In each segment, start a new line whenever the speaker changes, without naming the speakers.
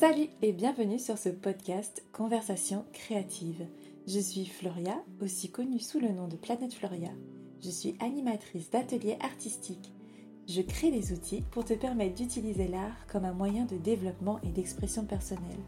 Salut et bienvenue sur ce podcast Conversation créative. Je suis Floria, aussi connue sous le nom de Planète Floria. Je suis animatrice d'ateliers artistiques. Je crée des outils pour te permettre d'utiliser l'art comme un moyen de développement et d'expression personnelle.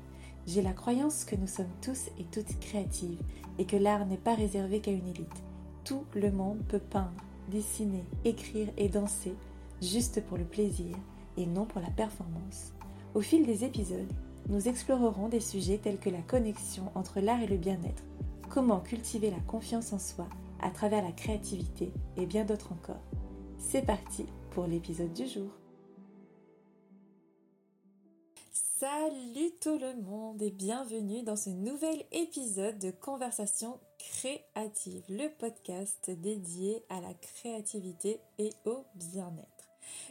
J'ai la croyance que nous sommes tous et toutes créatives et que l'art n'est pas réservé qu'à une élite. Tout le monde peut peindre, dessiner, écrire et danser juste pour le plaisir et non pour la performance. Au fil des épisodes, nous explorerons des sujets tels que la connexion entre l'art et le bien-être, comment cultiver la confiance en soi à travers la créativité et bien d'autres encore. C'est parti pour l'épisode du jour. Salut tout le monde et bienvenue dans ce nouvel épisode de Conversation créative, le podcast dédié à la créativité et au bien-être.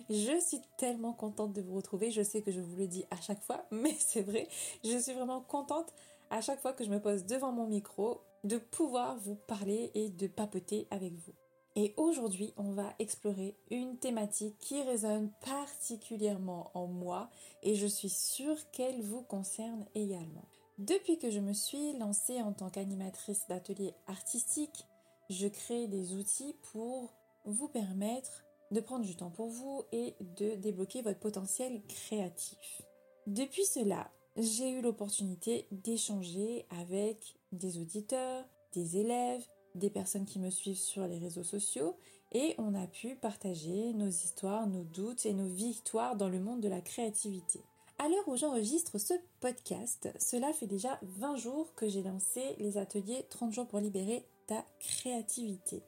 Je suis tellement contente de vous retrouver. Je sais que je vous le dis à chaque fois, mais c'est vrai. Je suis vraiment contente à chaque fois que je me pose devant mon micro de pouvoir vous parler et de papoter avec vous. Et aujourd'hui, on va explorer une thématique qui résonne particulièrement en moi et je suis sûre qu'elle vous concerne également. Depuis que je me suis lancée en tant qu'animatrice d'ateliers artistiques, je crée des outils pour vous permettre de prendre du temps pour vous et de débloquer votre potentiel créatif. Depuis cela, j'ai eu l'opportunité d'échanger avec des auditeurs, des élèves, des personnes qui me suivent sur les réseaux sociaux et on a pu partager nos histoires, nos doutes et nos victoires dans le monde de la créativité. À l'heure où j'enregistre ce podcast, cela fait déjà 20 jours que j'ai lancé les ateliers 30 jours pour libérer ta créativité.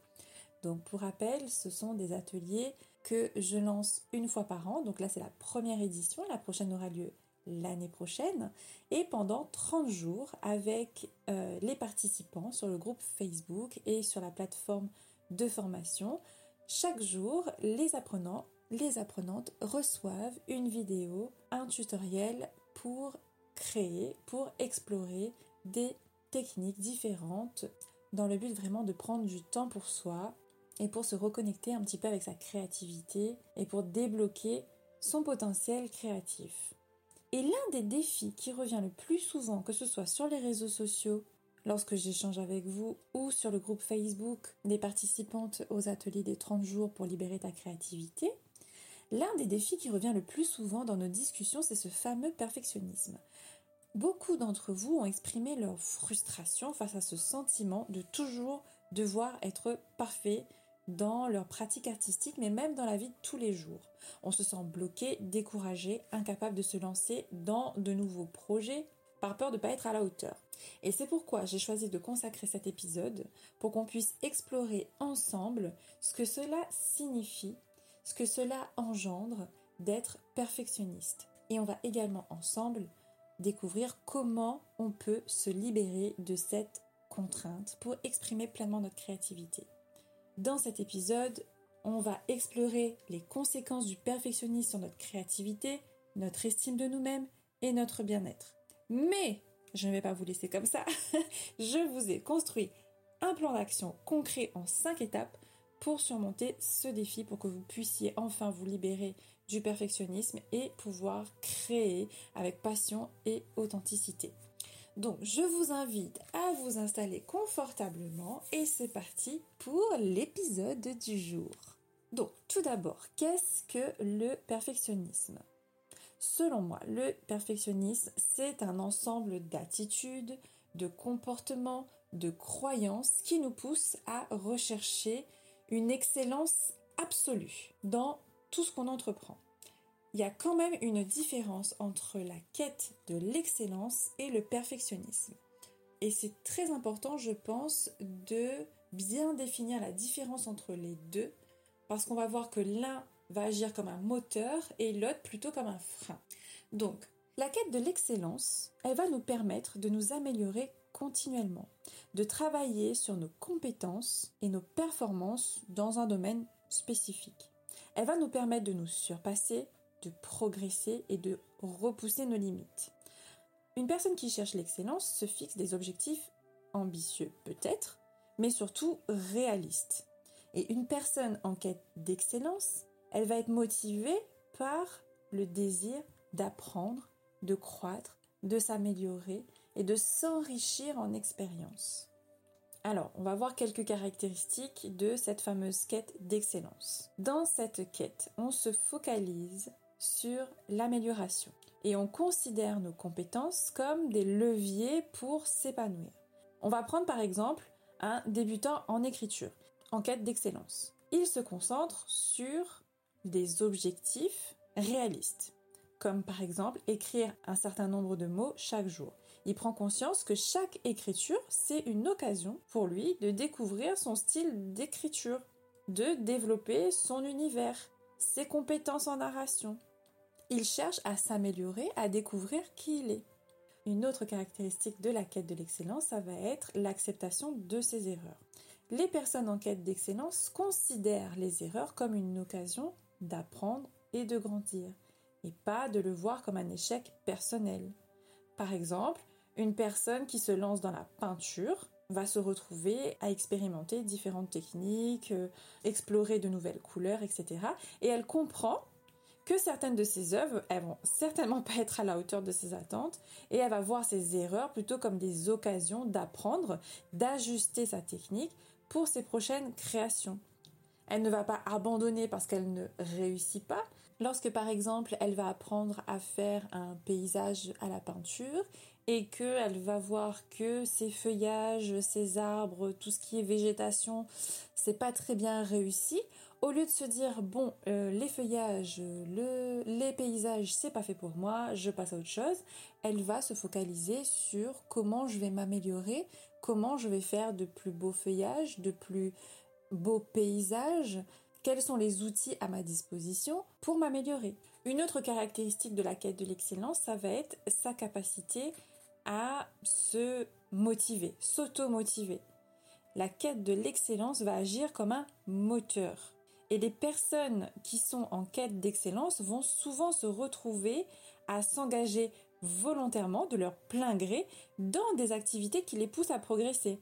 Donc pour rappel, ce sont des ateliers que je lance une fois par an. Donc là, c'est la première édition. La prochaine aura lieu l'année prochaine. Et pendant 30 jours avec euh, les participants sur le groupe Facebook et sur la plateforme de formation. Chaque jour, les apprenants, les apprenantes reçoivent une vidéo, un tutoriel pour créer, pour explorer des techniques différentes dans le but vraiment de prendre du temps pour soi et pour se reconnecter un petit peu avec sa créativité et pour débloquer son potentiel créatif. Et l'un des défis qui revient le plus souvent, que ce soit sur les réseaux sociaux, lorsque j'échange avec vous, ou sur le groupe Facebook des participantes aux ateliers des 30 jours pour libérer ta créativité, l'un des défis qui revient le plus souvent dans nos discussions, c'est ce fameux perfectionnisme. Beaucoup d'entre vous ont exprimé leur frustration face à ce sentiment de toujours devoir être parfait, dans leur pratique artistique, mais même dans la vie de tous les jours. On se sent bloqué, découragé, incapable de se lancer dans de nouveaux projets par peur de ne pas être à la hauteur. Et c'est pourquoi j'ai choisi de consacrer cet épisode pour qu'on puisse explorer ensemble ce que cela signifie, ce que cela engendre d'être perfectionniste. Et on va également ensemble découvrir comment on peut se libérer de cette contrainte pour exprimer pleinement notre créativité. Dans cet épisode, on va explorer les conséquences du perfectionnisme sur notre créativité, notre estime de nous-mêmes et notre bien-être. Mais je ne vais pas vous laisser comme ça. je vous ai construit un plan d'action concret en 5 étapes pour surmonter ce défi, pour que vous puissiez enfin vous libérer du perfectionnisme et pouvoir créer avec passion et authenticité. Donc je vous invite à vous installer confortablement et c'est parti pour l'épisode du jour. Donc tout d'abord, qu'est-ce que le perfectionnisme? Selon moi, le perfectionnisme, c'est un ensemble d'attitudes, de comportements, de croyances qui nous poussent à rechercher une excellence absolue dans tout ce qu'on entreprend il y a quand même une différence entre la quête de l'excellence et le perfectionnisme. Et c'est très important, je pense, de bien définir la différence entre les deux, parce qu'on va voir que l'un va agir comme un moteur et l'autre plutôt comme un frein. Donc, la quête de l'excellence, elle va nous permettre de nous améliorer continuellement, de travailler sur nos compétences et nos performances dans un domaine spécifique. Elle va nous permettre de nous surpasser, de progresser et de repousser nos limites. Une personne qui cherche l'excellence se fixe des objectifs ambitieux peut-être, mais surtout réalistes. Et une personne en quête d'excellence, elle va être motivée par le désir d'apprendre, de croître, de s'améliorer et de s'enrichir en expérience. Alors, on va voir quelques caractéristiques de cette fameuse quête d'excellence. Dans cette quête, on se focalise sur l'amélioration et on considère nos compétences comme des leviers pour s'épanouir. On va prendre par exemple un débutant en écriture, en quête d'excellence. Il se concentre sur des objectifs réalistes, comme par exemple écrire un certain nombre de mots chaque jour. Il prend conscience que chaque écriture, c'est une occasion pour lui de découvrir son style d'écriture, de développer son univers, ses compétences en narration. Il cherche à s'améliorer, à découvrir qui il est. Une autre caractéristique de la quête de l'excellence, ça va être l'acceptation de ses erreurs. Les personnes en quête d'excellence considèrent les erreurs comme une occasion d'apprendre et de grandir, et pas de le voir comme un échec personnel. Par exemple, une personne qui se lance dans la peinture va se retrouver à expérimenter différentes techniques, euh, explorer de nouvelles couleurs, etc. Et elle comprend que certaines de ses œuvres, elles vont certainement pas être à la hauteur de ses attentes et elle va voir ses erreurs plutôt comme des occasions d'apprendre, d'ajuster sa technique pour ses prochaines créations. Elle ne va pas abandonner parce qu'elle ne réussit pas. Lorsque par exemple elle va apprendre à faire un paysage à la peinture et qu'elle va voir que ses feuillages, ses arbres, tout ce qui est végétation, c'est pas très bien réussi, au lieu de se dire bon euh, les feuillages, le, les paysages c'est pas fait pour moi, je passe à autre chose, elle va se focaliser sur comment je vais m'améliorer, comment je vais faire de plus beaux feuillages, de plus beaux paysages, quels sont les outils à ma disposition pour m'améliorer. Une autre caractéristique de la quête de l'excellence, ça va être sa capacité à se motiver, s'auto-motiver. La quête de l'excellence va agir comme un moteur. Et les personnes qui sont en quête d'excellence vont souvent se retrouver à s'engager volontairement, de leur plein gré, dans des activités qui les poussent à progresser.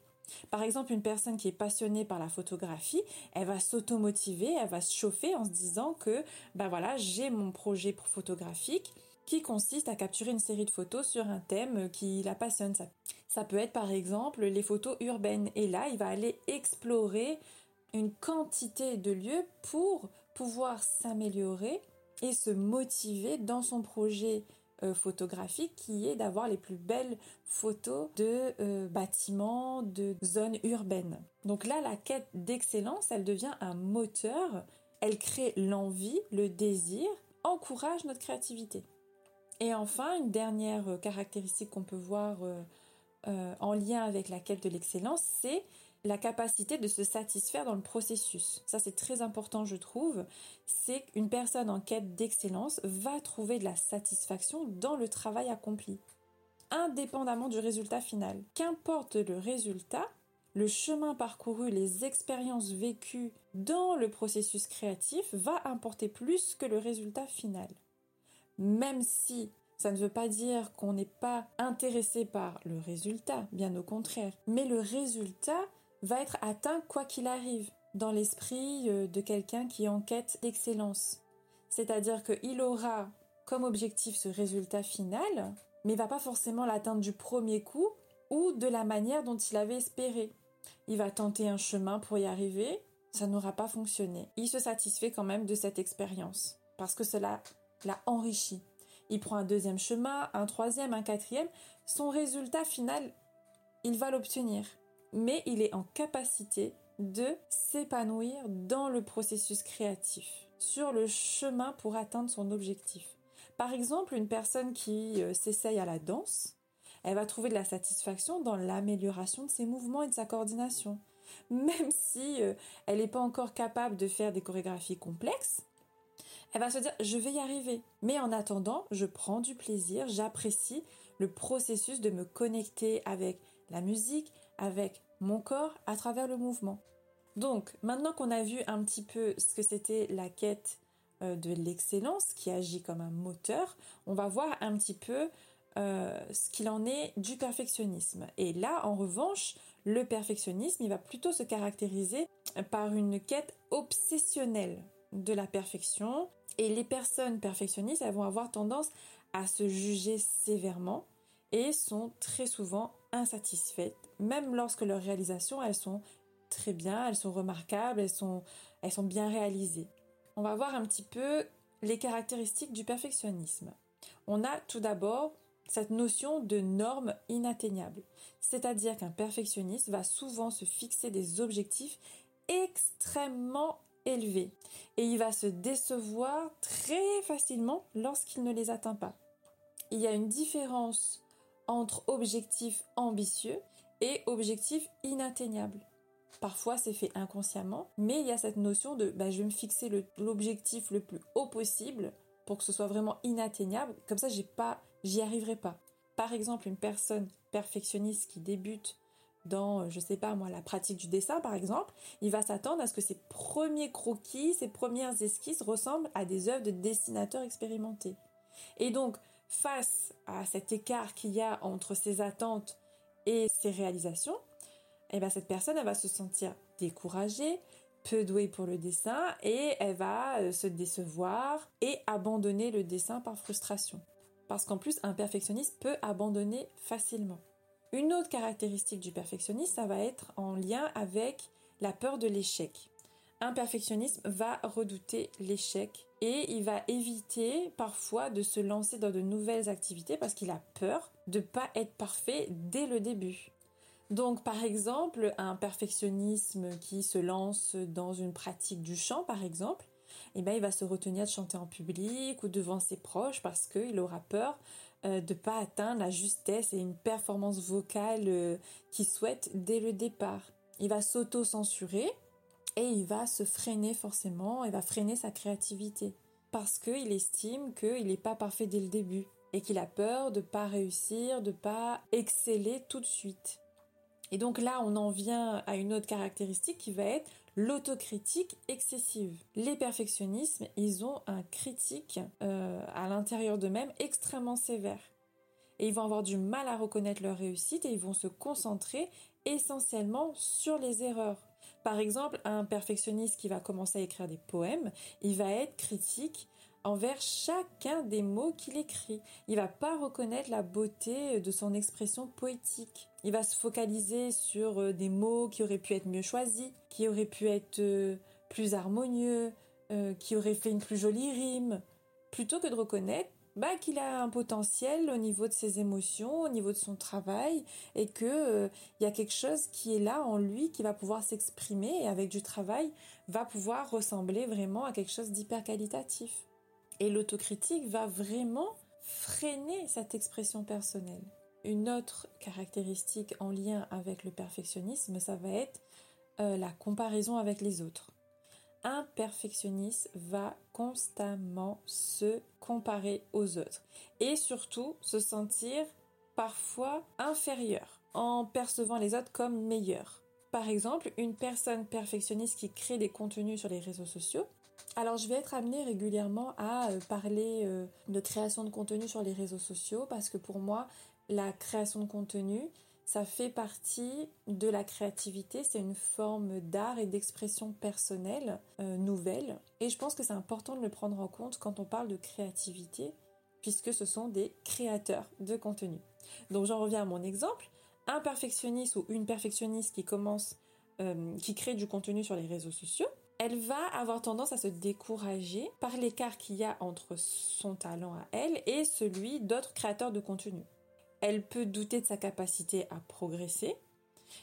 Par exemple, une personne qui est passionnée par la photographie, elle va s'auto-motiver, elle va se chauffer en se disant que, ben voilà, j'ai mon projet photographique, qui consiste à capturer une série de photos sur un thème qui la passionne. Ça, ça peut être par exemple les photos urbaines. Et là, il va aller explorer une quantité de lieux pour pouvoir s'améliorer et se motiver dans son projet euh, photographique qui est d'avoir les plus belles photos de euh, bâtiments, de zones urbaines. Donc là, la quête d'excellence, elle devient un moteur, elle crée l'envie, le désir, encourage notre créativité. Et enfin, une dernière euh, caractéristique qu'on peut voir en lien avec la quête de l'excellence, c'est la capacité de se satisfaire dans le processus. Ça, c'est très important, je trouve. C'est qu'une personne en quête d'excellence va trouver de la satisfaction dans le travail accompli, indépendamment du résultat final. Qu'importe le résultat, le chemin parcouru, les expériences vécues dans le processus créatif va importer plus que le résultat final même si ça ne veut pas dire qu'on n'est pas intéressé par le résultat, bien au contraire. Mais le résultat va être atteint quoi qu'il arrive dans l'esprit euh, de quelqu'un qui enquête d'excellence. C'est-à-dire qu'il aura comme objectif ce résultat final, mais va pas forcément l'atteindre du premier coup ou de la manière dont il avait espéré. Il va tenter un chemin pour y arriver, ça n'aura pas fonctionné. Il se satisfait quand même de cette expérience parce que cela l'a enrichi. Il prend un deuxième chemin, un troisième, un quatrième. Son résultat final, il va l'obtenir. Mais il est en capacité de s'épanouir dans le processus créatif, sur le chemin pour atteindre son objectif. Par exemple, une personne qui euh, s'essaye à la danse, elle va trouver de la satisfaction dans l'amélioration de ses mouvements et de sa coordination. Même si euh, elle n'est pas encore capable de faire des chorégraphies complexes, elle va se dire je vais y arriver. Mais en attendant, je prends du plaisir, j'apprécie le processus de me connecter avec la musique, avec mon corps à travers le mouvement. Donc, maintenant qu'on a vu un petit peu ce que c'était la quête euh, de l'excellence qui agit comme un moteur, on va voir un petit peu euh, ce qu'il en est du perfectionnisme. Et là, en revanche, le perfectionnisme, il va plutôt se caractériser par une quête obsessionnelle de la perfection, et les personnes perfectionnistes, elles vont avoir tendance à se juger sévèrement et sont très souvent insatisfaites, même lorsque leurs réalisations, elles sont très bien, elles sont remarquables, elles sont, elles sont bien réalisées. On va voir un petit peu les caractéristiques du perfectionnisme. On a tout d'abord cette notion de norme inatteignable, c'est-à-dire qu'un perfectionniste va souvent se fixer des objectifs extrêmement élevés et il va se décevoir très facilement lorsqu'il ne les atteint pas. Il y a une différence entre objectifs ambitieux et objectifs inatteignables. Parfois, c'est fait inconsciemment, mais il y a cette notion de bah, je vais me fixer l'objectif le, plus haut possible pour que ce soit vraiment inatteignable. Comme ça, j'ai pas, j'y arriverai pas. Par exemple, une personne perfectionniste qui débute dans, je sais pas moi, la pratique du dessin par exemple, il va s'attendre à ce que ses premiers croquis, ses premières esquisses ressemblent à des œuvres de dessinateurs expérimentés. Et donc, face à cet écart qu'il y a entre ses attentes et ses réalisations, eh ben, cette personne va se sentir découragée, peu douée pour le dessin et elle va euh, se décevoir et abandonner le dessin par frustration. Parce qu'en plus, un perfectionniste peut abandonner facilement. Une autre caractéristique du perfectionniste, ça va être en lien avec la peur de l'échec. Un perfectionniste va redouter l'échec et il va éviter parfois de se lancer dans de nouvelles activités parce qu'il a peur de ne pas être parfait dès le début. Donc, par exemple, un perfectionnisme qui se lance dans une pratique du chant, par exemple, eh ben, il va se retenir de chanter en public ou devant ses proches parce qu'il aura peur euh, de ne pas atteindre la justesse et une performance vocale euh, qu'il souhaite dès le départ. Il va s'auto-censurer et il va se freiner forcément, il va freiner sa créativité parce qu'il estime qu'il n'est pas parfait dès le début et qu'il a peur de pas réussir, de pas exceller tout de suite. Et donc là, on en vient à une autre caractéristique qui va être l'autocritique excessive. Les perfectionnismes, ils ont un critique euh, à l'intérieur d'eux-mêmes extrêmement sévère. Et ils vont avoir du mal à reconnaître leur réussite et ils vont se concentrer essentiellement sur les erreurs. Par exemple, un perfectionniste qui va commencer à écrire des poèmes, il va être critique envers chacun des mots qu'il écrit. Il va pas reconnaître la beauté de son expression poétique. Il va se focaliser sur euh, des mots qui auraient pu être mieux choisis, qui auraient pu être euh, plus harmonieux, euh, qui auraient fait une plus jolie rime, plutôt que de reconnaître bah, qu'il a un potentiel au niveau de ses émotions, au niveau de son travail, et que il y a quelque chose qui est là en lui qui va pouvoir s'exprimer et avec du travail va pouvoir ressembler vraiment à quelque chose d'hyper qualitatif. Et l'autocritique va vraiment freiner cette expression personnelle. Une autre caractéristique en lien avec le perfectionnisme, ça va être euh, la comparaison avec les autres. Un perfectionniste va constamment se comparer aux autres et surtout se sentir parfois inférieur en percevant les autres comme meilleurs. Par exemple, une personne perfectionniste qui crée des contenus sur les réseaux sociaux, alors je vais être amenée régulièrement à euh, parler euh, de création de contenu sur les réseaux sociaux parce que pour moi la création de contenu ça fait partie de la créativité, c'est une forme d'art et d'expression personnelle euh, nouvelle et je pense que c'est important de le prendre en compte quand on parle de créativité puisque ce sont des créateurs de contenu. Donc j'en reviens à mon exemple, un perfectionniste ou une perfectionniste qui commence qui crée du contenu sur les réseaux sociaux, elle va avoir tendance à se décourager par l'écart qu'il y a entre son talent à elle et celui d'autres créateurs de contenu. Elle peut douter de sa capacité à progresser.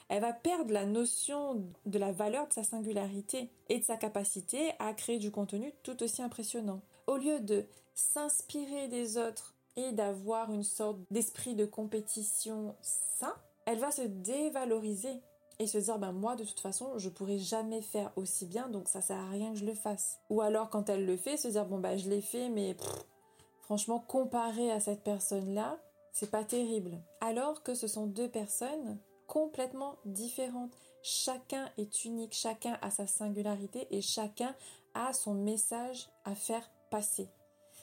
Elle va perdre la notion de la valeur de sa singularité et de sa capacité à créer du contenu tout aussi impressionnant. Au lieu de s'inspirer des autres et d'avoir une sorte d'esprit de compétition sain, elle va se dévaloriser et se dire ben moi de toute façon je pourrais jamais faire aussi bien donc ça sert à rien que je le fasse ou alors quand elle le fait se dire bon ben je l'ai fait mais franchement comparé à cette personne là c'est pas terrible alors que ce sont deux personnes complètement différentes chacun est unique chacun a sa singularité et chacun a son message à faire passer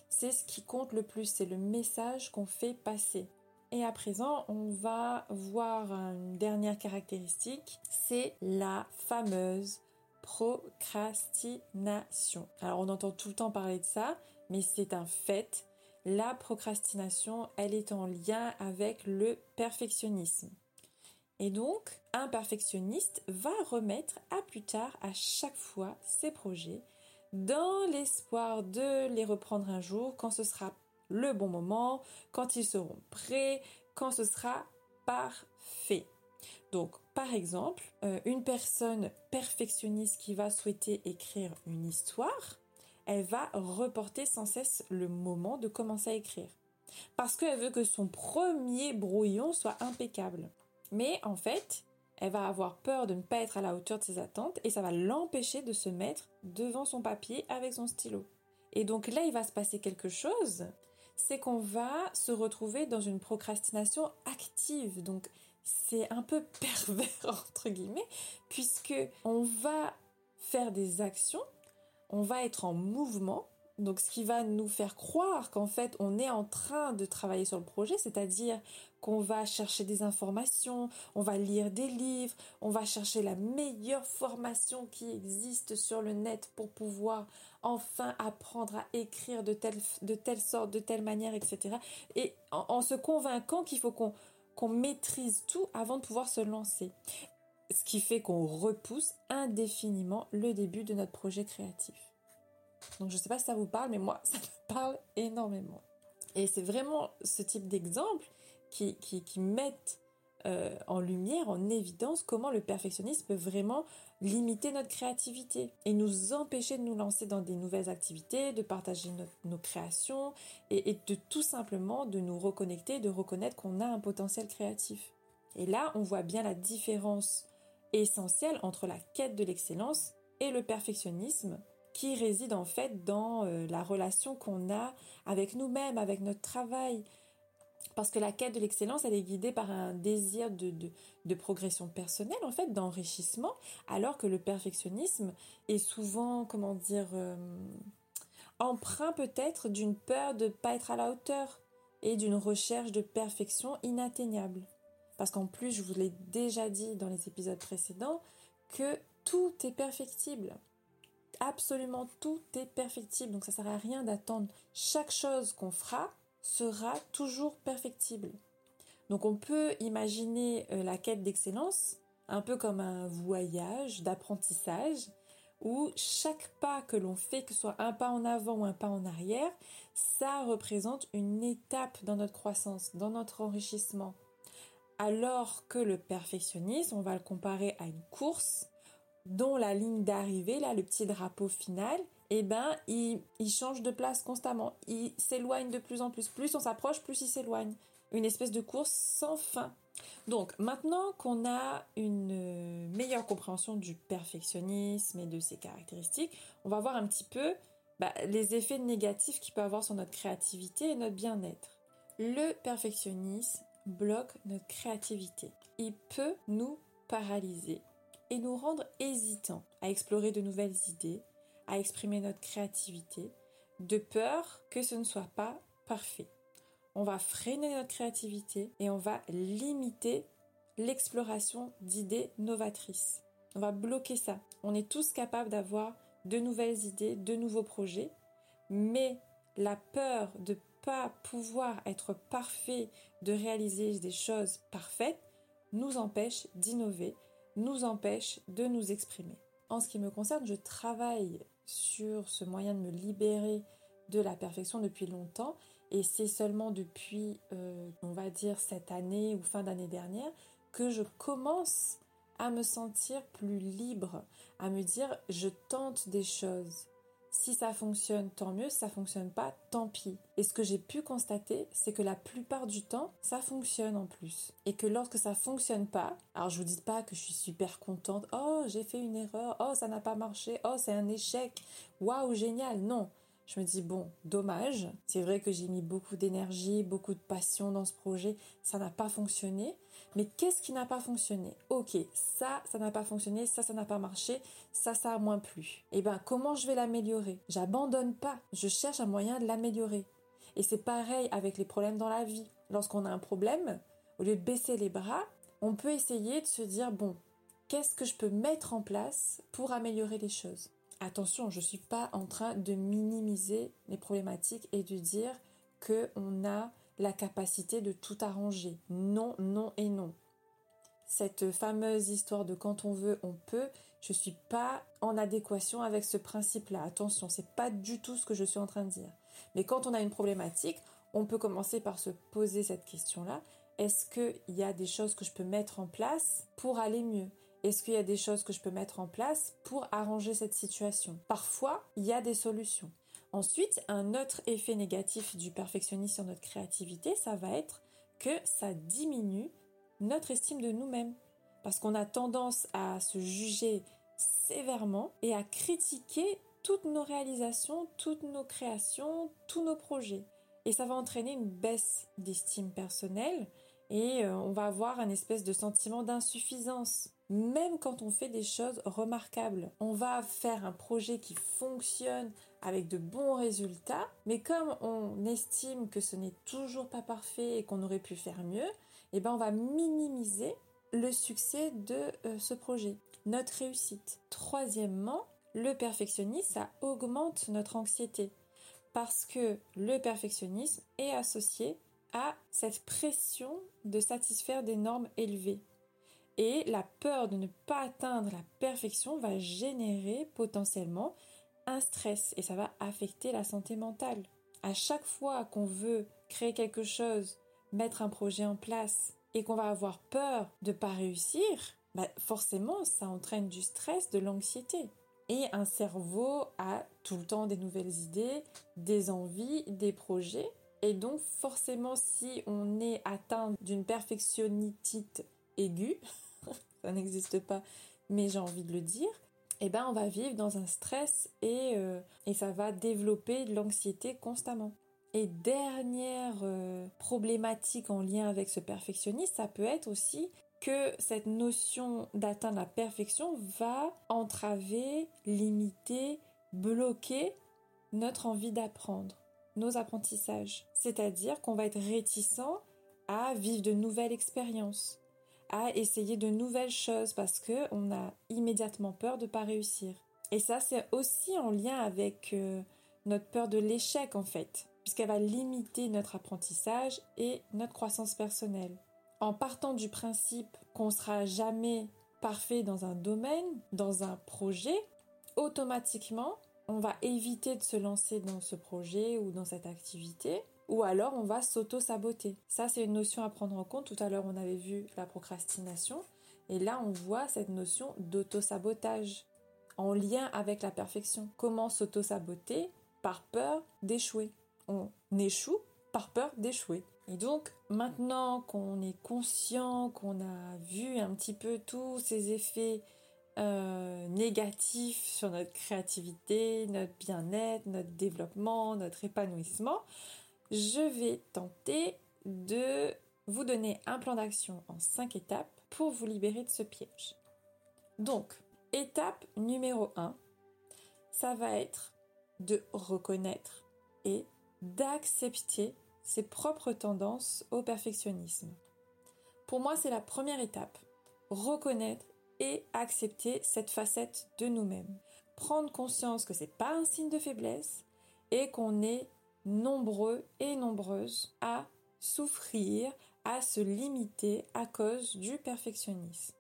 c'est ce qui compte le plus c'est le message qu'on fait passer et à présent, on va voir une dernière caractéristique, c'est la fameuse procrastination. Alors on entend tout le temps parler de ça, mais c'est un fait. La procrastination, elle est en lien avec le perfectionnisme. Et donc, un perfectionniste va remettre à plus tard à chaque fois ses projets dans l'espoir de les reprendre un jour quand ce sera le bon moment, quand ils seront prêts, quand ce sera parfait. Donc, par exemple, euh, une personne perfectionniste qui va souhaiter écrire une histoire, elle va reporter sans cesse le moment de commencer à écrire. Parce qu'elle veut que son premier brouillon soit impeccable. Mais en fait, elle va avoir peur de ne pas être à la hauteur de ses attentes et ça va l'empêcher de se mettre devant son papier avec son stylo. Et donc là, il va se passer quelque chose, c'est qu'on va se retrouver dans une procrastination active. Donc c'est un peu pervers entre guillemets puisque on va faire des actions, on va être en mouvement donc ce qui va nous faire croire qu'en fait on est en train de travailler sur le projet, c'est-à-dire qu'on va chercher des informations, on va lire des livres, on va chercher la meilleure formation qui existe sur le net pour pouvoir enfin apprendre à écrire de telle, de telle sorte, de telle manière, etc. Et en, se convainquant qu'il faut qu'on qu'on maîtrise tout avant de pouvoir se lancer. Ce qui fait qu'on repousse indéfiniment le début de notre projet créatif. Donc je ne sais pas si ça vous parle, mais moi, ça me parle énormément. Et c'est vraiment ce type d'exemple qui, qui, qui euh, en lumière, en évidence, comment le perfectionnisme peut vraiment limiter notre créativité et nous empêcher de nous lancer dans des nouvelles activités, de partager nos créations et, et de tout simplement de nous reconnecter, de reconnaître qu'on a un potentiel créatif. Et là, on voit bien la différence essentielle entre la quête de l'excellence et le perfectionnisme qui réside en fait dans euh, la relation qu'on a avec nous-mêmes, avec notre travail. Parce que la quête de l'excellence, elle est guidée par un désir de, de, progression personnelle, en fait, d'enrichissement, alors que le perfectionnisme est souvent, comment dire, euh, emprunt peut-être d'une peur de ne pas être à la hauteur et d'une recherche de perfection inatteignable. Parce qu'en plus, je vous l'ai déjà dit dans les épisodes précédents, que tout est perfectible absolument tout est perfectible, donc ça sert à rien d'attendre. Chaque chose qu'on fera sera toujours perfectible. Donc on peut imaginer euh, la quête d'excellence un peu comme un voyage d'apprentissage où chaque pas que l'on fait, que ce soit un pas en avant ou un pas en arrière, ça représente une étape dans notre croissance, dans notre enrichissement. Alors que le perfectionnisme, on va le comparer à une course, dont la ligne d'arrivée, là, le petit drapeau final, eh ben, il, change de place constamment. Il s'éloigne de plus en plus. Plus on s'approche, plus il s'éloigne. Une espèce de course sans fin. Donc, maintenant qu'on a une meilleure compréhension du perfectionnisme et de ses caractéristiques, on va voir un petit peu bah, les effets négatifs qu'il peut avoir sur notre créativité et notre bien-être. Le perfectionnisme bloque notre créativité. Il peut nous paralyser et nous rendre hésitants à explorer de nouvelles idées, à exprimer notre créativité, de peur que ce ne soit pas parfait. On va freiner notre créativité et on va limiter l'exploration d'idées novatrices. On va bloquer ça. On est tous capables d'avoir de nouvelles idées, de nouveaux projets, mais la peur de pas pouvoir être parfait, de réaliser des choses parfaites, nous empêche d'innover, nous empêche de nous exprimer. En ce qui me concerne, je travaille sur ce moyen de me libérer de la perfection depuis longtemps et c'est seulement depuis, euh, on va dire, cette année ou fin d'année dernière que je commence à me sentir plus libre, à me dire je tente des choses. Si ça fonctionne, tant mieux. Si ça fonctionne pas, tant pis. Et ce que j'ai pu constater, c'est que la plupart du temps, ça fonctionne en plus. Et que lorsque ça fonctionne pas, alors je vous dis pas que je suis super contente. Oh, j'ai fait une erreur. Oh, ça n'a pas marché. Oh, c'est un échec. Waouh, génial. Non. Je me dis, bon, dommage. C'est vrai que j'ai mis beaucoup d'énergie, beaucoup de passion dans ce projet. Ça n'a pas fonctionné. Mais qu'est-ce qui n'a pas fonctionné? Ok, ça, ça n'a pas fonctionné, ça, ça n'a pas marché, ça, ça a moins plu. Eh bien, comment je vais l'améliorer? J'abandonne pas, je cherche un moyen de l'améliorer. Et c'est pareil avec les problèmes dans la vie. Lorsqu'on a un problème, au lieu de baisser les bras, on peut essayer de se dire, bon, qu'est-ce que je peux mettre en place pour améliorer les choses? Attention, je ne suis pas en train de minimiser les problématiques et de dire qu'on a la capacité de tout arranger. Non, non et non. Cette fameuse histoire de quand on veut, on peut, je ne suis pas en adéquation avec ce principe-là. Attention, c'est pas du tout ce que je suis en train de dire. Mais quand on a une problématique, on peut commencer par se poser cette question-là. Est-ce qu'il y a des choses que je peux mettre en place pour aller mieux? Est-ce qu'il y a des choses que je peux mettre en place pour arranger cette situation? Parfois, il y a des solutions. Ensuite, un autre effet négatif du perfectionnisme sur notre créativité, ça va être que ça diminue notre estime de nous-mêmes. Parce qu'on a tendance à se juger sévèrement et à critiquer toutes nos réalisations, toutes nos créations, tous nos projets. Et ça va entraîner une baisse d'estime personnelle et euh, on va avoir un espèce de sentiment d'insuffisance. Même quand on fait des choses remarquables, on va faire un projet qui fonctionne avec de bons résultats, mais comme on estime que ce n'est toujours pas parfait et qu'on aurait pu faire mieux, eh ben on va minimiser le succès de euh, ce projet, notre réussite. Troisièmement, le perfectionnisme, ça augmente notre anxiété parce que le perfectionnisme est associé à cette pression de satisfaire des normes élevées. Et la peur de ne pas atteindre la perfection va générer potentiellement un stress et ça va affecter la santé mentale. À chaque fois qu'on veut créer quelque chose, mettre un projet en place et qu'on va avoir peur de pas réussir, bah forcément ça entraîne du stress, de l'anxiété. Et un cerveau a tout le temps des nouvelles idées, des envies, des projets. Et donc forcément si on est atteint d'une perfectionnitite aiguë, ça n'existe pas, mais j'ai envie de le dire, eh ben on va vivre dans un stress et, euh, et ça va développer de l'anxiété constamment. Et dernière euh, problématique en lien avec ce perfectionnisme, ça peut être aussi que cette notion d'atteindre la perfection va entraver, limiter, bloquer notre envie d'apprendre, nos apprentissages. C'est-à-dire qu'on va être réticent à vivre de nouvelles expériences, à essayer de nouvelles choses parce qu'on a immédiatement peur de pas réussir. Et ça, c'est aussi en lien avec euh, notre peur de l'échec en fait puisqu'elle va limiter notre apprentissage et notre croissance personnelle. En partant du principe qu'on sera jamais parfait dans un domaine, dans un projet, automatiquement, on va éviter de se lancer dans ce projet ou dans cette activité, ou alors on va s'auto-saboter. Ça, c'est une notion à prendre en compte. Tout à l'heure, on avait vu la procrastination, et là, on voit cette notion d'auto-sabotage en lien avec la perfection. Comment s'auto-saboter par peur d'échouer? On échoue par peur d'échouer. Et donc maintenant qu'on est conscient, qu'on a vu un petit peu tous ces effets euh, négatifs sur notre créativité, notre bien-être, notre développement, notre épanouissement, je vais tenter de vous donner un plan d'action en 5 étapes pour vous libérer de ce piège. Donc, étape numéro 1, ça va être de reconnaître et d'accepter ses propres tendances au perfectionnisme. Pour moi, c'est la première étape. Reconnaître et accepter cette facette de nous-mêmes. Prendre conscience que c'est pas un signe de faiblesse et qu'on est nombreux et nombreuses à souffrir, à se limiter à cause du perfectionnisme.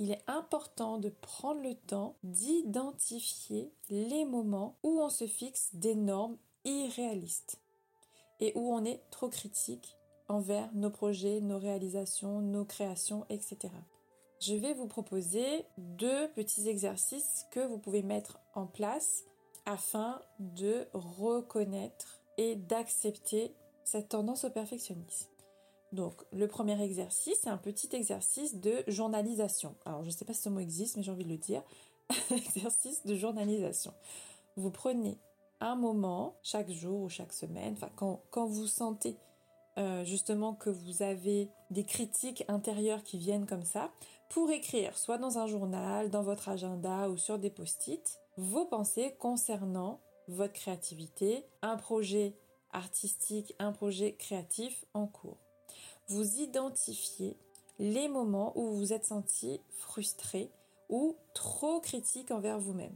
Il est important de prendre le temps d'identifier les moments où on se fixe des normes irréaliste et où on est trop critique envers nos projets, nos réalisations, nos créations, etc. Je vais vous proposer deux petits exercices que vous pouvez mettre en place afin de reconnaître et d'accepter cette tendance au perfectionnisme. Donc, le premier exercice, c'est un petit exercice de journalisation. Alors, je ne sais pas si ce mot existe, mais j'ai envie de le dire. exercice de journalisation. Vous prenez un moment, chaque jour ou chaque semaine, enfin quand, vous sentez euh, justement que vous avez des critiques intérieures qui viennent comme ça, pour écrire soit dans un journal, dans votre agenda ou sur des post-it, vos pensées concernant votre créativité, un projet artistique, un projet créatif en cours. Vous identifiez les moments où vous vous êtes senti frustré ou trop critique envers vous-même.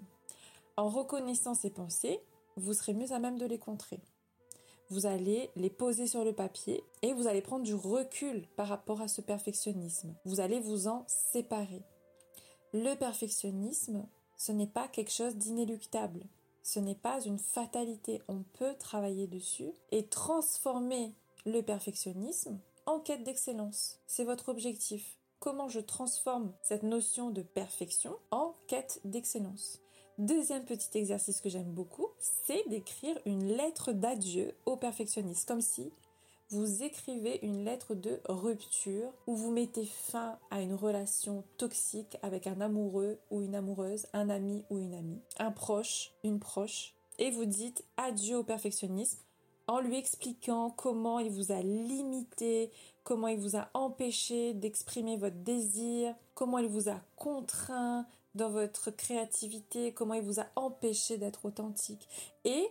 En reconnaissant ces pensées, vous serez mieux à même de les contrer. vous allez les poser sur le papier et vous allez prendre du recul par rapport à ce perfectionnisme. Vous allez vous en séparer. Le perfectionnisme, ce n'est pas quelque chose d'inéluctable. Ce n'est pas une fatalité. On peut travailler dessus et transformer le perfectionnisme en quête d'excellence. C'est votre objectif. Comment je transforme cette notion de perfection en quête d'excellence? Deuxième petit exercice que j'aime beaucoup, c'est d'écrire une lettre d'adieu au perfectionniste, comme si vous écrivez une lettre de rupture où vous mettez fin à une relation toxique avec un amoureux ou une amoureuse, un ami ou une amie, un proche, une proche, et vous dites adieu au perfectionnisme en lui expliquant comment il vous a limité, comment il vous a empêché d'exprimer votre désir, comment il vous a contraint dans votre créativité, comment il vous a empêché d'être authentique. Et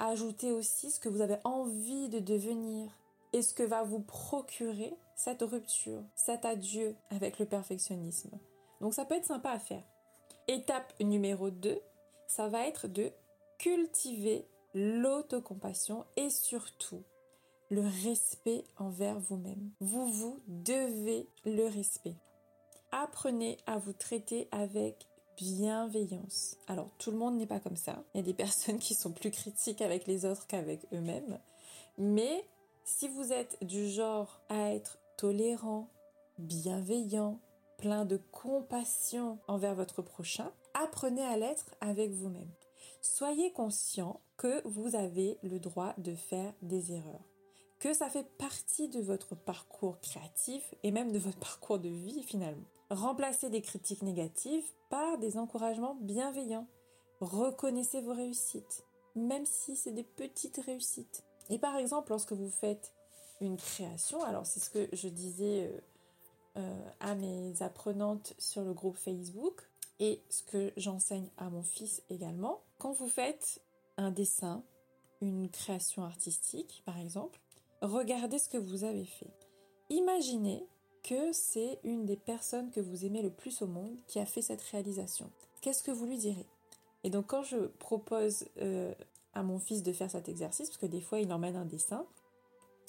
ajoutez aussi ce que vous avez envie de devenir et ce que va vous procurer cette rupture, cet adieu avec le perfectionnisme. Donc ça peut être sympa à faire. Étape numéro 2, ça va être de cultiver l'autocompassion et surtout le respect envers vous-même. Vous vous devez le respect. Apprenez à vous traiter avec bienveillance. Alors tout le monde n'est pas comme ça. Il y a des personnes qui sont plus critiques avec les autres qu'avec eux-mêmes. Mais si vous êtes du genre à être tolérant, bienveillant, plein de compassion envers votre prochain, apprenez à l'être avec vous-même. Soyez conscient que vous avez le droit de faire des erreurs, que ça fait partie de votre parcours créatif et même de votre parcours de vie finalement. Remplacez des critiques négatives par des encouragements bienveillants. Reconnaissez vos réussites, même si c'est des petites réussites. Et par exemple, lorsque vous faites une création, alors c'est ce que je disais euh, euh, à mes apprenantes sur le groupe Facebook et ce que j'enseigne à mon fils également, quand vous faites un dessin, une création artistique par exemple, regardez ce que vous avez fait. Imaginez que c'est une des personnes que vous aimez le plus au monde qui a fait cette réalisation. Qu'est-ce que vous lui direz? Et donc quand je propose euh, à mon fils de faire cet exercice, parce que des fois il emmène un dessin,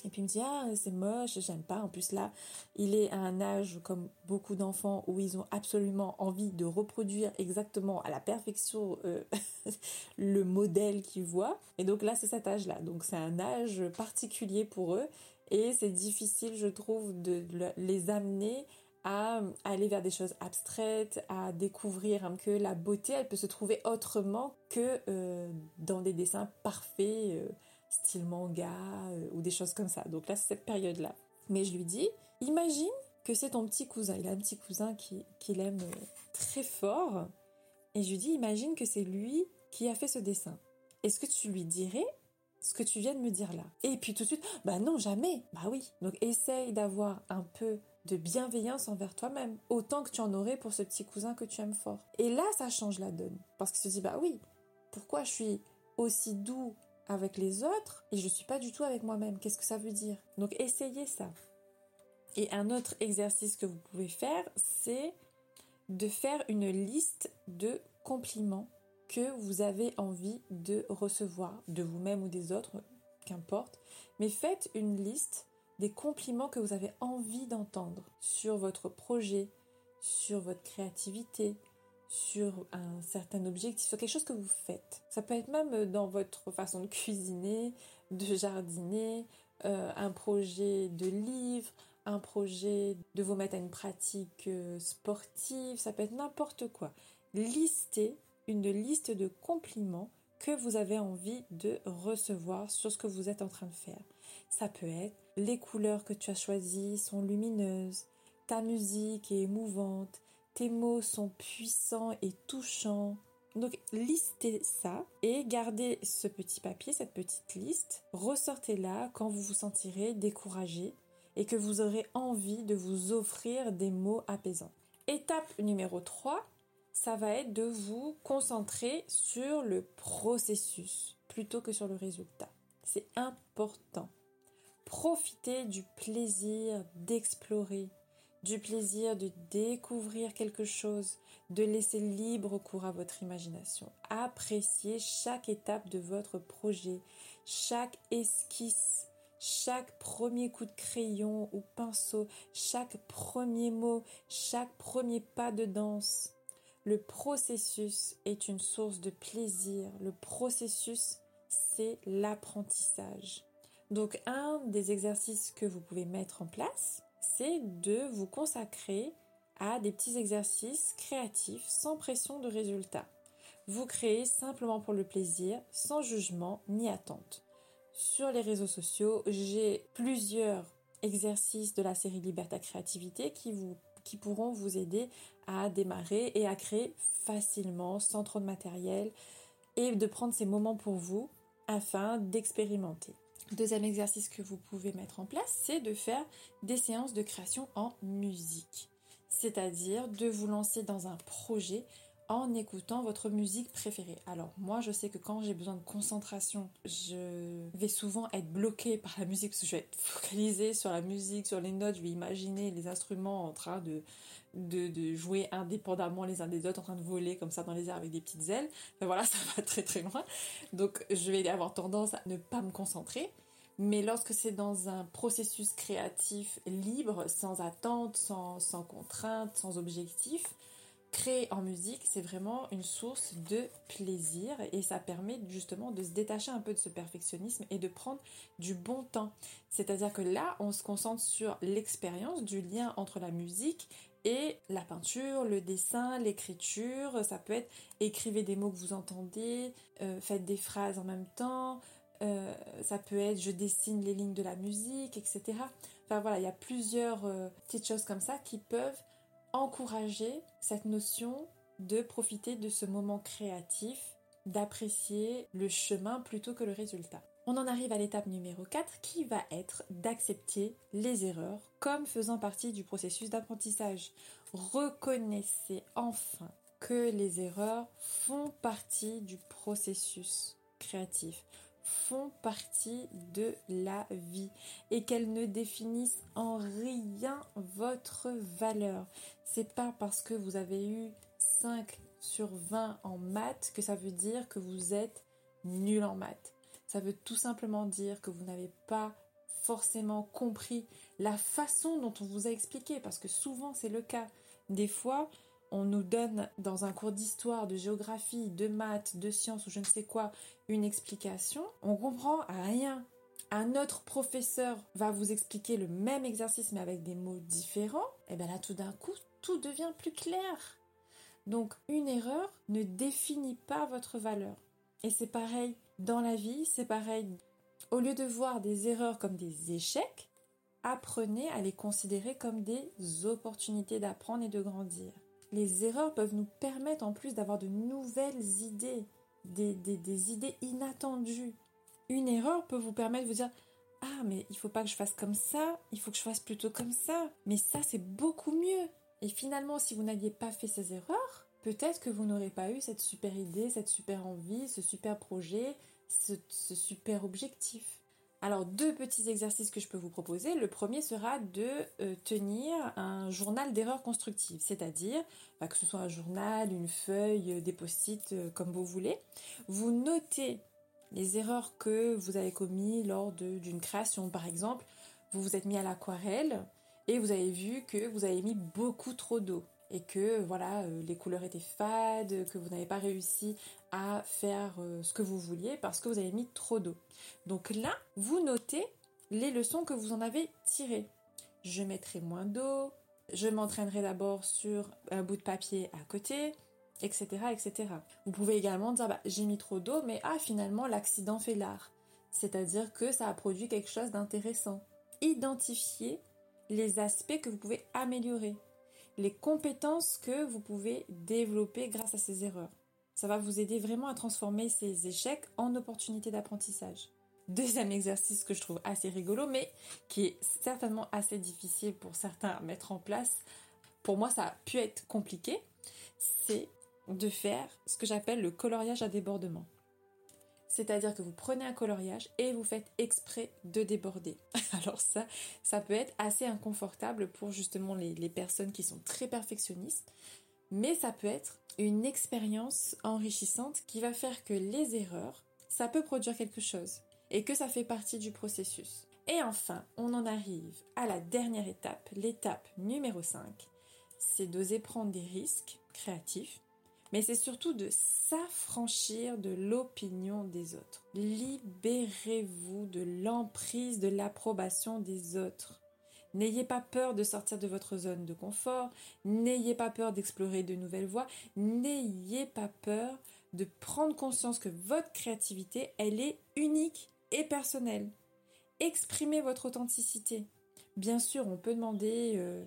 et puis il me dit ah c'est moche, j'aime pas. En plus là, il est à un âge comme beaucoup d'enfants où ils ont absolument envie de reproduire exactement à la perfection euh, le modèle qu'ils voient. Et donc là c'est cet âge-là. Donc c'est un âge particulier pour eux et c'est difficile je trouve de les amener à aller vers des choses abstraites, à découvrir que la beauté, elle peut se trouver autrement que euh, dans des dessins parfaits, euh, style manga euh, ou des choses comme ça. Donc là, c'est cette période-là. Mais je lui dis, imagine que c'est ton petit cousin. Il a un petit cousin qui, qui l'aime très fort. Et je lui dis, imagine que c'est lui qui a fait ce dessin. Est-ce que tu lui dirais ce que tu viens de me dire là? Et puis tout de suite, bah non, jamais. Bah oui. Donc essaye d'avoir un peu de bienveillance envers toi-même, autant que tu en aurais pour ce petit cousin que tu aimes fort. Et là, ça change la donne. Parce qu'il se dit, bah oui, pourquoi je suis aussi doux avec les autres et je ne suis pas du tout avec moi-même? Qu'est-ce que ça veut dire? Donc essayez ça. Et un autre exercice que vous pouvez faire, c'est de faire une liste de compliments que vous avez envie de recevoir, de vous-même ou des autres, qu'importe. Mais faites une liste des compliments que vous avez envie d'entendre sur votre projet, sur votre créativité, sur un certain objectif, sur quelque chose que vous faites. Ça peut être même dans votre façon de cuisiner, de jardiner, euh, un projet de livre, un projet de vous mettre à une pratique euh, sportive, ça peut être n'importe quoi. Listez une liste de compliments que vous avez envie de recevoir sur ce que vous êtes en train de faire. Ça peut être les couleurs que tu as choisies sont lumineuses, ta musique est émouvante, tes mots sont puissants et touchants. Donc listez ça et gardez ce petit papier, cette petite liste, ressortez-la quand vous vous sentirez découragé et que vous aurez envie de vous offrir des mots apaisants. Étape numéro 3, ça va être de vous concentrer sur le processus plutôt que sur le résultat. C'est important. Profitez du plaisir d'explorer, du plaisir de découvrir quelque chose, de laisser libre cours à votre imagination. Appréciez chaque étape de votre projet, chaque esquisse, chaque premier coup de crayon ou pinceau, chaque premier mot, chaque premier pas de danse. Le processus est une source de plaisir. Le processus, c'est l'apprentissage. Donc un des exercices que vous pouvez mettre en place, c'est de vous consacrer à des petits exercices créatifs sans pression de résultat. Vous créez simplement pour le plaisir, sans jugement ni attente. Sur les réseaux sociaux, j'ai plusieurs exercices de la série Liberta Créativité qui, vous, qui pourront vous aider à démarrer et à créer facilement, sans trop de matériel, et de prendre ces moments pour vous afin d'expérimenter. Deuxième exercice que vous pouvez mettre en place, c'est de faire des séances de création en musique. C'est-à-dire de vous lancer dans un projet en écoutant votre musique préférée. Alors moi je sais que quand j'ai besoin de concentration, je vais souvent être bloquée par la musique parce que je vais être focalisée sur la musique, sur les notes, je vais imaginer les instruments en train de, jouer indépendamment les uns des autres, en train de voler comme ça dans les airs avec des petites ailes. Mais voilà, ça va très très loin. Donc je vais avoir tendance à ne pas me concentrer. Mais lorsque c'est dans un processus créatif libre, sans attente, sans, sans contrainte, sans objectif, créer en musique, c'est vraiment une source de plaisir et ça permet justement de se détacher un peu de ce perfectionnisme et de prendre du bon temps. C'est-à-dire que là, on se concentre sur l'expérience du lien entre la musique et la peinture, le dessin, l'écriture. Ça peut être écrivez des mots que vous entendez, euh, faites des phrases en même temps. Euh, ça peut être je dessine les lignes de la musique, etc. Enfin voilà, il y a plusieurs euh, petites choses comme ça qui peuvent encourager cette notion de profiter de ce moment créatif, d'apprécier le chemin plutôt que le résultat. On en arrive à l'étape numéro 4 qui va être d'accepter les erreurs comme faisant partie du processus d'apprentissage. Reconnaissez enfin que les erreurs font partie du processus créatif font partie de la vie et qu'elles ne définissent en rien votre valeur. C'est pas parce que vous avez eu 5 sur 20 en maths que ça veut dire que vous êtes nul en maths. Ça veut tout simplement dire que vous n'avez pas forcément compris la façon dont on vous a expliqué parce que souvent c'est le cas. Des fois, on nous donne dans un cours d'histoire, de géographie, de maths, de sciences ou je ne sais quoi une explication, on comprend rien. Un autre professeur va vous expliquer le même exercice mais avec des mots différents, et bien là tout d'un coup tout devient plus clair. Donc une erreur ne définit pas votre valeur. Et c'est pareil dans la vie, c'est pareil. Au lieu de voir des erreurs comme des échecs, apprenez à les considérer comme des opportunités d'apprendre et de grandir les erreurs peuvent nous permettre en plus d'avoir de nouvelles idées, des, idées inattendues. Une erreur peut vous permettre de vous dire Ah, mais il faut pas que je fasse comme ça, il faut que je fasse plutôt comme ça. Mais ça, c'est beaucoup mieux. Et finalement, si vous n'aviez pas fait ces erreurs, peut-être que vous n'aurez pas eu cette super idée, cette super envie, ce super projet, ce super objectif. Alors deux petits exercices que je peux vous proposer. Le premier sera de euh, tenir un journal d'erreurs constructives, c'est-à-dire bah, que ce soit un journal, une feuille, euh, des post-it, euh, comme vous voulez. Vous notez les erreurs que vous avez commises lors d'une création. Par exemple, vous vous êtes mis à l'aquarelle et vous avez vu que vous avez mis beaucoup trop d'eau et que voilà les couleurs étaient fades, que vous n'avez pas réussi à faire euh, ce que vous vouliez parce que vous avez mis trop d'eau. Donc là, vous notez les leçons que vous en avez tirées. Je mettrai moins d'eau, je m'entraînerai d'abord sur un bout de papier à côté, etc. etc. Vous pouvez également dire bah, j'ai mis trop d'eau, mais ah finalement l'accident fait l'art. C'est-à-dire que ça a produit quelque chose d'intéressant. Identifiez les aspects que vous pouvez améliorer, les compétences que vous pouvez développer grâce à ces erreurs. Ça va vous aider vraiment à transformer ces échecs en opportunités d'apprentissage. Deuxième exercice que je trouve assez rigolo, mais qui est certainement assez difficile pour certains à mettre en place. Pour moi, ça a pu être compliqué. C'est de faire ce que j'appelle le coloriage à débordement. C'est-à-dire que vous prenez un coloriage et vous faites exprès de déborder. Alors ça, ça peut être assez inconfortable pour justement les, personnes qui sont très perfectionnistes, mais ça peut être une expérience enrichissante qui va faire que les erreurs, ça peut produire quelque chose et que ça fait partie du processus. Et enfin, on en arrive à la dernière étape, l'étape numéro 5, c'est d'oser prendre des risques créatifs mais c'est surtout de s'affranchir de l'opinion des autres. Libérez-vous de l'emprise de l'approbation des autres. N'ayez pas peur de sortir de votre zone de confort, n'ayez pas peur d'explorer de nouvelles voies, n'ayez pas peur de prendre conscience que votre créativité, elle est unique et personnelle. Exprimez votre authenticité. Bien sûr, on peut demander euh,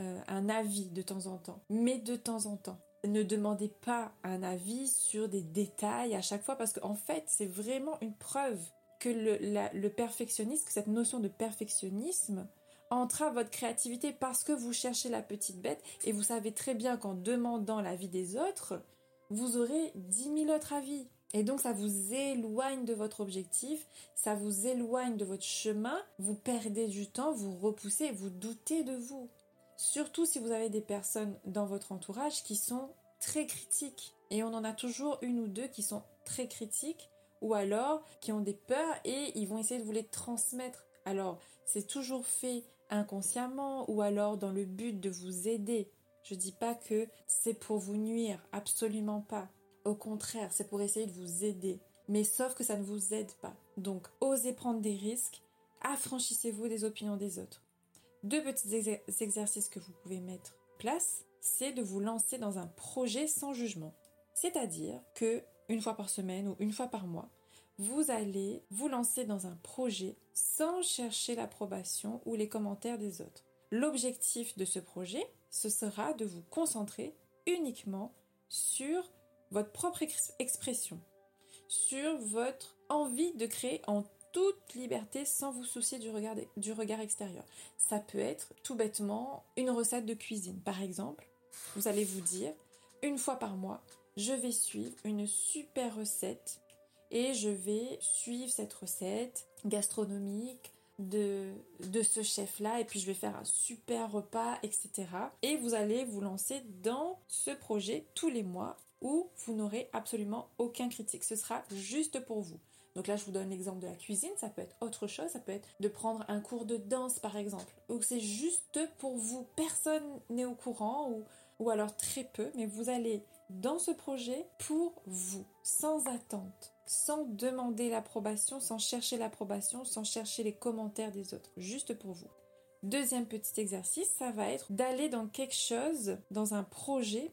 euh, un avis de temps en temps, mais de temps en temps ne demandez pas un avis sur des détails à chaque fois parce qu'en fait, c'est vraiment une preuve que le, perfectionnisme, que cette notion de perfectionnisme entrave votre créativité parce que vous cherchez la petite bête et vous savez très bien qu'en demandant l'avis des autres, vous aurez dix mille autres avis. Et donc ça vous éloigne de votre objectif, ça vous éloigne de votre chemin, vous perdez du temps, vous repoussez, vous doutez de vous. Surtout si vous avez des personnes dans votre entourage qui sont très critiques. Et on en a toujours une ou deux qui sont très critiques ou alors qui ont des peurs et ils vont essayer de vous les transmettre. Alors, c'est toujours fait inconsciemment ou alors dans le but de vous aider. Je dis pas que c'est pour vous nuire, absolument pas. Au contraire, c'est pour essayer de vous aider. Mais sauf que ça ne vous aide pas. Donc, osez prendre des risques, affranchissez-vous des opinions des autres. Deux petits exercices que vous pouvez mettre place, c'est de vous lancer dans un projet sans jugement. C'est-à-dire que une fois par semaine ou une fois par mois, vous allez vous lancer dans un projet sans chercher l'approbation ou les commentaires des autres. L'objectif de ce projet, ce sera de vous concentrer uniquement sur votre propre expression, sur votre envie de créer en toute liberté sans vous soucier du regard, du regard extérieur. Ça peut être tout bêtement une recette de cuisine. Par exemple, vous allez vous dire, une fois par mois, je vais suivre une super recette et je vais suivre cette recette gastronomique de, de ce chef-là et puis je vais faire un super repas, etc. Et vous allez vous lancer dans ce projet tous les mois où vous n'aurez absolument aucun critique. Ce sera juste pour vous. Donc là, je vous donne l'exemple de la cuisine, ça peut être autre chose, ça peut être de prendre un cours de danse par exemple, où c'est juste pour vous, personne n'est au courant ou, ou alors très peu, mais vous allez dans ce projet pour vous, sans attente, sans demander l'approbation, sans chercher l'approbation, sans chercher les commentaires des autres, juste pour vous. Deuxième petit exercice, ça va être d'aller dans quelque chose, dans un projet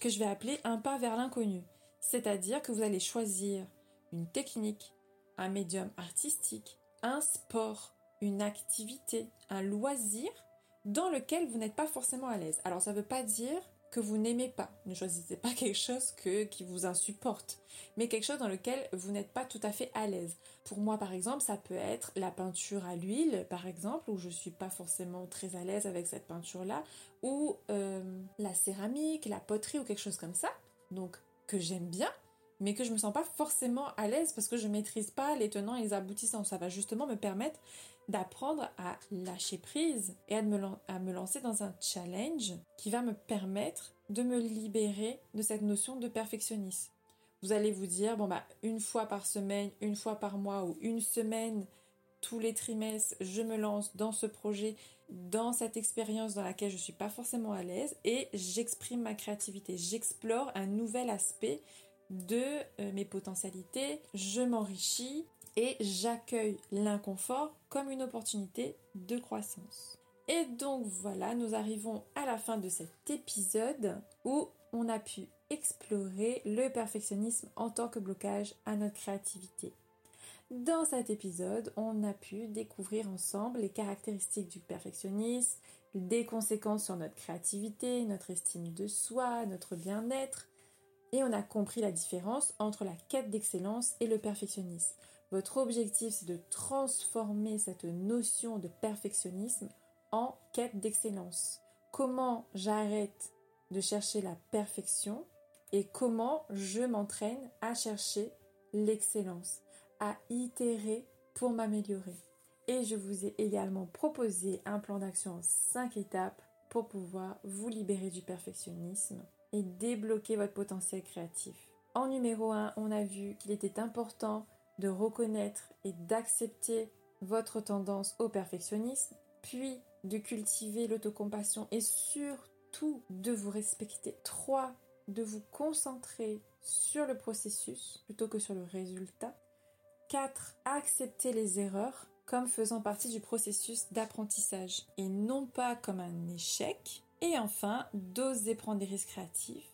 que je vais appeler un pas vers l'inconnu. C'est-à-dire que vous allez choisir une technique, un médium artistique, un sport, une activité, un loisir dans lequel vous n'êtes pas forcément à l'aise. Alors ça ne veut pas dire que vous n'aimez pas. Ne choisissez pas quelque chose que, qui vous insupporte, mais quelque chose dans lequel vous n'êtes pas tout à fait à l'aise. Pour moi, par exemple, ça peut être la peinture à l'huile, par exemple, où je suis pas forcément très à l'aise avec cette peinture-là, ou euh, la céramique, la poterie ou quelque chose comme ça. Donc que j'aime bien, mais que je me sens pas forcément à l'aise parce que je maîtrise pas les tenants et les aboutissants. Ça va justement me permettre d'apprendre à lâcher prise et à me, à me lancer dans un challenge qui va me permettre de me libérer de cette notion de perfectionnisme. Vous allez vous dire, bon bah, une fois par semaine, une fois par mois ou une semaine, tous les trimestres, je me lance dans ce projet, dans cette expérience dans laquelle je suis pas forcément à l'aise et j'exprime ma créativité, j'explore un nouvel aspect de euh, mes potentialités, je m'enrichis et j'accueille l'inconfort comme une opportunité de croissance. Et donc voilà, nous arrivons à la fin de cet épisode où on a pu explorer le perfectionnisme en tant que blocage à notre créativité. Dans cet épisode, on a pu découvrir ensemble les caractéristiques du perfectionnisme, des conséquences sur notre créativité, notre estime de soi, notre bien-être, et on a compris la différence entre la quête d'excellence et le perfectionnisme. Votre objectif, c'est de transformer cette notion de perfectionnisme en quête d'excellence. Comment j'arrête de chercher la perfection et comment je m'entraîne à chercher l'excellence, à itérer pour m'améliorer. Et je vous ai également proposé un plan d'action en 5 étapes pour pouvoir vous libérer du perfectionnisme débloquer votre potentiel créatif. En numéro 1, on a vu qu'il était important de reconnaître et d'accepter votre tendance au perfectionnisme, puis de cultiver l'autocompassion et surtout de vous respecter. 3. De vous concentrer sur le processus plutôt que sur le résultat. 4. Accepter les erreurs comme faisant partie du processus d'apprentissage et non pas comme un échec. Et enfin, d'oser prendre des risques créatifs,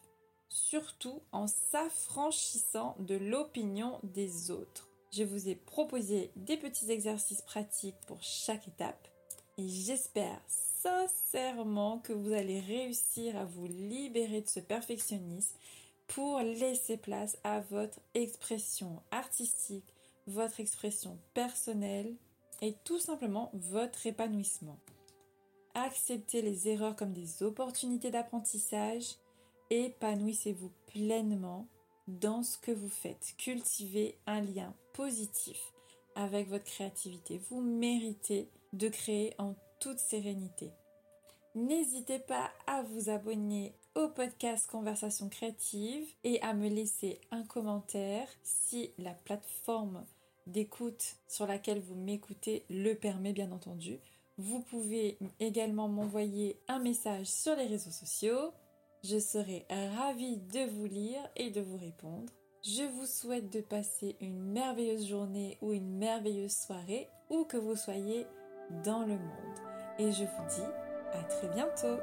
surtout en s'affranchissant de l'opinion des autres. Je vous ai proposé des petits exercices pratiques pour chaque étape et j'espère sincèrement que vous allez réussir à vous libérer de ce perfectionnisme pour laisser place à votre expression artistique, votre expression personnelle et tout simplement votre épanouissement. Acceptez les erreurs comme des opportunités d'apprentissage. Épanouissez-vous pleinement dans ce que vous faites. Cultivez un lien positif avec votre créativité. Vous méritez de créer en toute sérénité. N'hésitez pas à vous abonner au podcast Conversation créative et à me laisser un commentaire si la plateforme d'écoute sur laquelle vous m'écoutez le permet bien entendu. Vous pouvez également m'envoyer un message sur les réseaux sociaux. Je serai ravie de vous lire et de vous répondre. Je vous souhaite de passer une merveilleuse journée ou une merveilleuse soirée où que vous soyez dans le monde. Et je vous dis à très bientôt